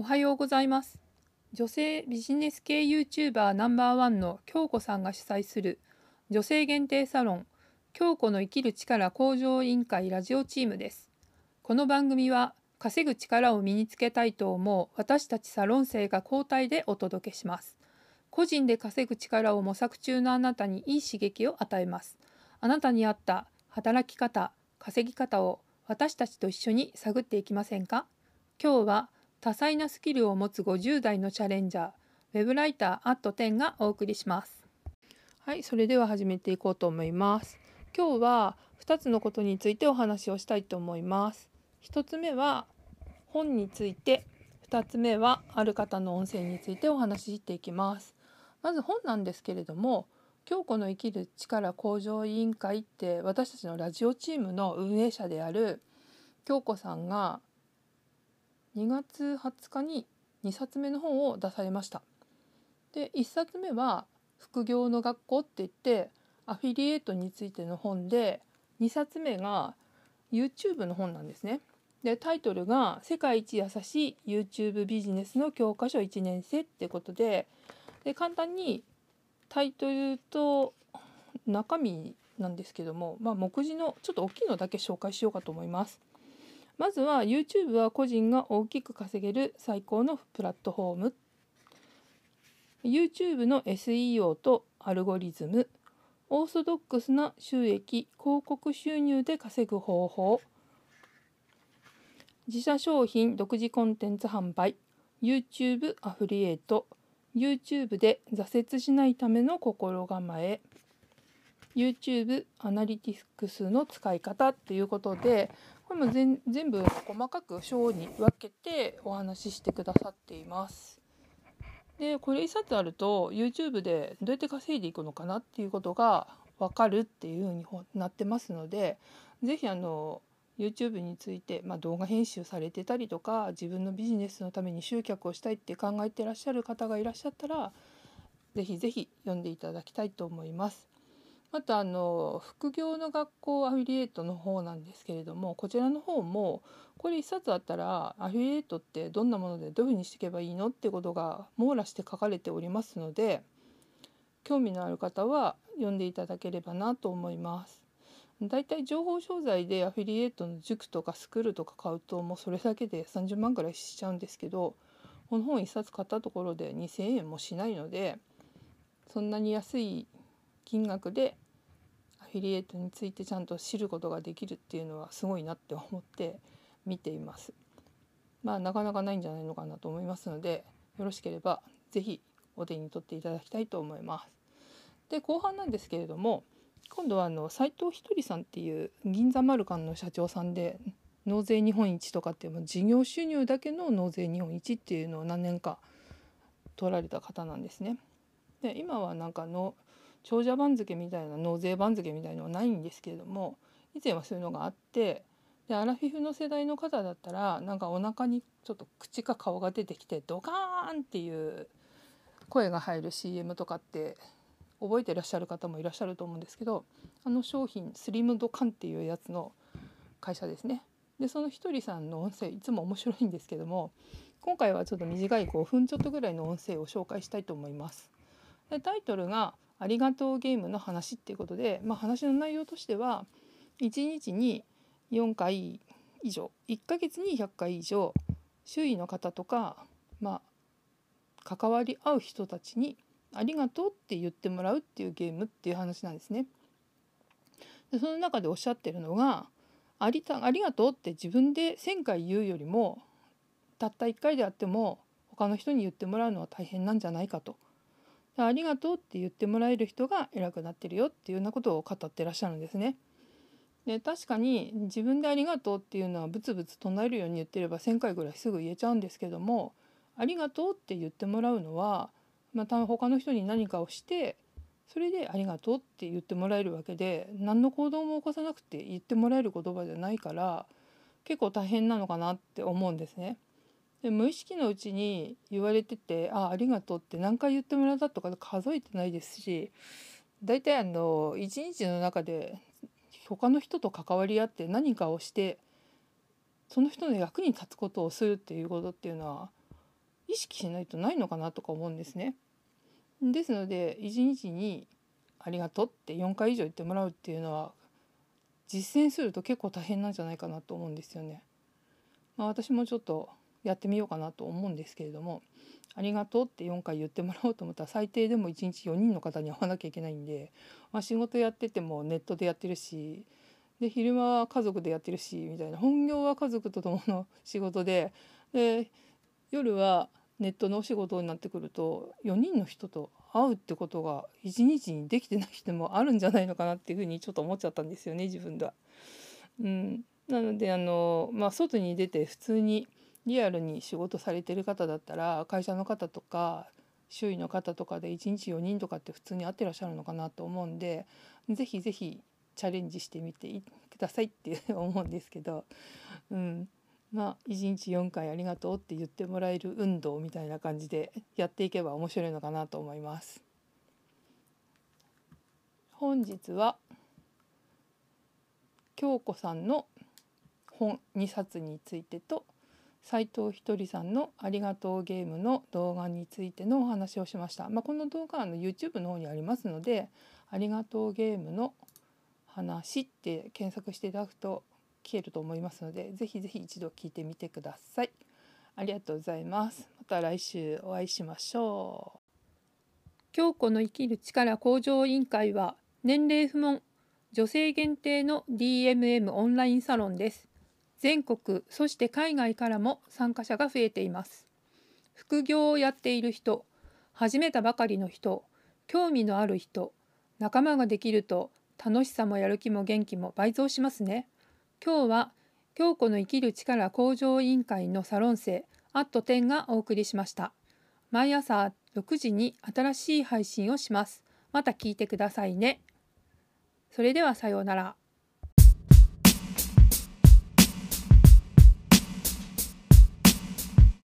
おはようございます。女性ビジネス系 YouTuber ナンバーワンの京子さんが主催する女性限定サロン京子の生きる力向上委員会ラジオチームです。この番組は稼ぐ力を身につけたいと思う私たちサロン生が交代でお届けします。個人で稼ぐ力を模索中のあなたにいい刺激を与えます。あなたに合った働き方稼ぎ方を私たちと一緒に探っていきませんか？今日は多彩なスキルを持つ50代のチャレンジャーウェブライターアット10がお送りします。はいそれでは始めていこうと思います。今日は2つのことについてお話をしたいと思います。1つ目は本について2つ目はある方の音声についてお話ししていきます。まず本なんですけれども京子の生きる力向上委員会って私たちのラジオチームの運営者である京子さんが2月20日に2冊目の本を出されました。で1冊目は「副業の学校」って言ってアフィリエイトについての本で2冊目が YouTube の本なんですね。でタイトルが「世界一優しい YouTube ビジネスの教科書1年生」ってことでで簡単にタイトルと中身なんですけども、まあ、目次のちょっと大きいのだけ紹介しようかと思います。まずは YouTube は個人が大きく稼げる最高のプラットフォーム。YouTube の SEO とアルゴリズム。オーソドックスな収益広告収入で稼ぐ方法。自社商品独自コンテンツ販売。YouTube アフリエイト。YouTube で挫折しないための心構え。YouTube アナリティクスの使い方っていうことでこれも全全部細かく章に分けてお話ししてくださっています。でこれ1冊あると YouTube でどうやって稼いでいくのかなっていうことが分かるっていうふうになってますので是非あの YouTube について、まあ、動画編集されてたりとか自分のビジネスのために集客をしたいって考えてらっしゃる方がいらっしゃったら是非是非読んでいただきたいと思います。またあの副業の学校アフィリエイトの方なんですけれどもこちらの方もこれ1冊あったらアフィリエイトってどんなものでどういうふうにしていけばいいのってことが網羅して書かれておりますので興味のある方は読んでいただければなと思います。だいたい情報商材でアフィリエイトの塾とかスクールとか買うともうそれだけで30万ぐらいしちゃうんですけどこの本1冊買ったところで2,000円もしないのでそんなに安い金額でアフィリエイトについてちゃんと知ることができるっていうのはすごいなって思って見ています。まあなかなかないんじゃないのかなと思いますのでよろしければ是非お手に取っていただきたいと思います。で後半なんですけれども今度はあの斉藤ひとりさんっていう銀座マルカンの社長さんで納税日本一とかっていう事業収入だけの納税日本一っていうのを何年か取られた方なんですね。で今はなんかの長者番付みたいな納税番付みたいのはないんですけれども以前はそういうのがあってでアラフィフの世代の方だったらなんかお腹にちょっと口か顔が出てきてドカーンっていう声が入る CM とかって覚えてらっしゃる方もいらっしゃると思うんですけどあの商品スリムドカンっていうやつの会社ですね。でそのひとりさんの音声いつも面白いんですけども今回はちょっと短い5分ちょっとぐらいの音声を紹介したいと思います。でタイトルがありがとうゲームの話っていうことで、まあ、話の内容としては1日に4回以上1ヶ月に100回以上周囲の方とか、まあ、関わり合う人たちに「ありがとう」って言ってもらうっていうゲームっていう話なんですね。でその中でおっしゃってるのがありた「ありがとう」って自分で1,000回言うよりもたった1回であっても他の人に言ってもらうのは大変なんじゃないかと。ありがとうって言ってもらえる人が偉くなってるよっていうようなことを語ってらっしゃるんですね。で確かに自分でありがとうっていうのはブツブツ唱えるように言ってれば1,000回ぐらいすぐ言えちゃうんですけどもありがとうって言ってもらうのはまた他の人に何かをしてそれでありがとうって言ってもらえるわけで何の行動も起こさなくて言ってもらえる言葉じゃないから結構大変なのかなって思うんですね。で無意識のうちに言われてて「あありがとう」って何回言ってもらったとか数えてないですし大体あの一日の中で他の人と関わり合って何かをしてその人の役に立つことをするっていうことっていうのは意識しないとないのかなとか思うんですね。ですので一日に「ありがとう」って4回以上言ってもらうっていうのは実践すると結構大変なんじゃないかなと思うんですよね。まあ、私もちょっとやってみようかなと思うんですけれども「ありがとう」って4回言ってもらおうと思ったら最低でも1日4人の方に会わなきゃいけないんで、まあ、仕事やっててもネットでやってるしで昼間は家族でやってるしみたいな本業は家族と共の仕事でで夜はネットのお仕事になってくると4人の人と会うってことが一日にできてない人もあるんじゃないのかなっていうふうにちょっと思っちゃったんですよね自分では。うん、なのであの、まあ、外に出て普通にリアルに仕事されてる方だったら会社の方とか周囲の方とかで1日4人とかって普通に会ってらっしゃるのかなと思うんで是非是非チャレンジしてみてくださいって思うんですけど、うん、まあ1日4回ありがとうって言ってもらえる運動みたいな感じでやっていけば面白いのかなと思います。本日は京子さんの本2冊についてと斉藤ひとりさんの「ありがとうゲーム」の動画についてのお話をしました。まあ、この動画はの YouTube の方にありますので「ありがとうゲーム」の話って検索していただくと聞けると思いますのでぜひぜひ一度聞いてみてください。ありがとうございます。また来週お会いしましょう。京子の生きる力向上委員会は年齢不問女性限定の DMM オンラインサロンです。全国そして海外からも参加者が増えています。副業をやっている人、始めたばかりの人、興味のある人、仲間ができると楽しさもやる気も元気も倍増しますね。今日は京子の生きる力向上委員会のサロン生アット10がお送りしました毎朝6時に新しい配信をしますまた聞いてくださいねそれではさようなら